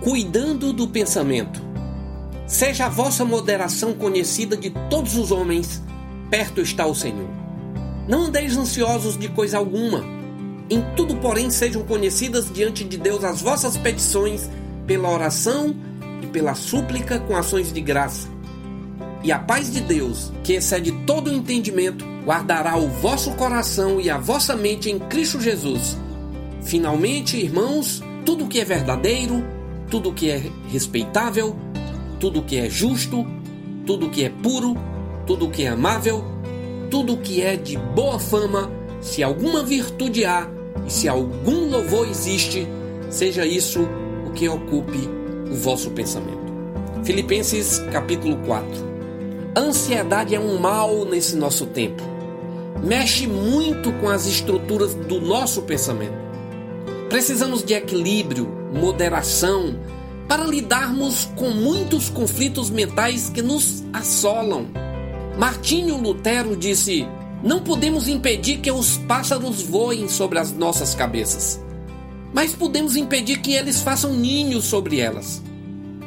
cuidando do pensamento. Seja a vossa moderação conhecida de todos os homens, perto está o Senhor. Não andeis ansiosos de coisa alguma. Em tudo, porém, sejam conhecidas diante de Deus as vossas petições pela oração e pela súplica com ações de graça. E a paz de Deus, que excede todo o entendimento, guardará o vosso coração e a vossa mente em Cristo Jesus. Finalmente, irmãos, tudo que é verdadeiro, tudo que é respeitável, tudo que é justo, tudo que é puro, tudo que é amável, tudo que é de boa fama, se alguma virtude há e se algum louvor existe, seja isso o que ocupe o vosso pensamento. Filipenses capítulo 4. A ansiedade é um mal nesse nosso tempo. Mexe muito com as estruturas do nosso pensamento. Precisamos de equilíbrio, moderação, para lidarmos com muitos conflitos mentais que nos assolam. Martinho Lutero disse: Não podemos impedir que os pássaros voem sobre as nossas cabeças, mas podemos impedir que eles façam ninhos sobre elas.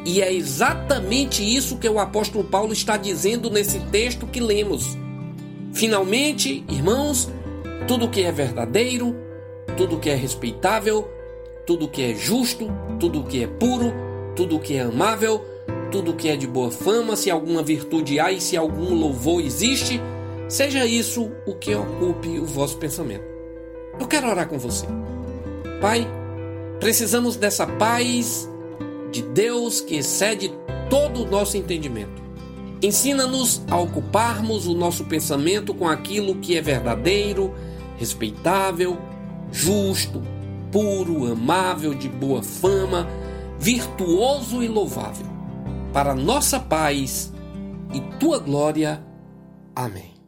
E é exatamente isso que o apóstolo Paulo está dizendo nesse texto que lemos. Finalmente, irmãos, tudo que é verdadeiro, tudo que é respeitável, tudo que é justo, tudo que é puro, tudo que é amável, tudo que é de boa fama, se alguma virtude há e se algum louvor existe, seja isso o que ocupe o vosso pensamento. Eu quero orar com você. Pai, precisamos dessa paz de Deus que excede todo o nosso entendimento. Ensina-nos a ocuparmos o nosso pensamento com aquilo que é verdadeiro, respeitável, justo, puro, amável, de boa fama, virtuoso e louvável, para nossa paz e tua glória. Amém.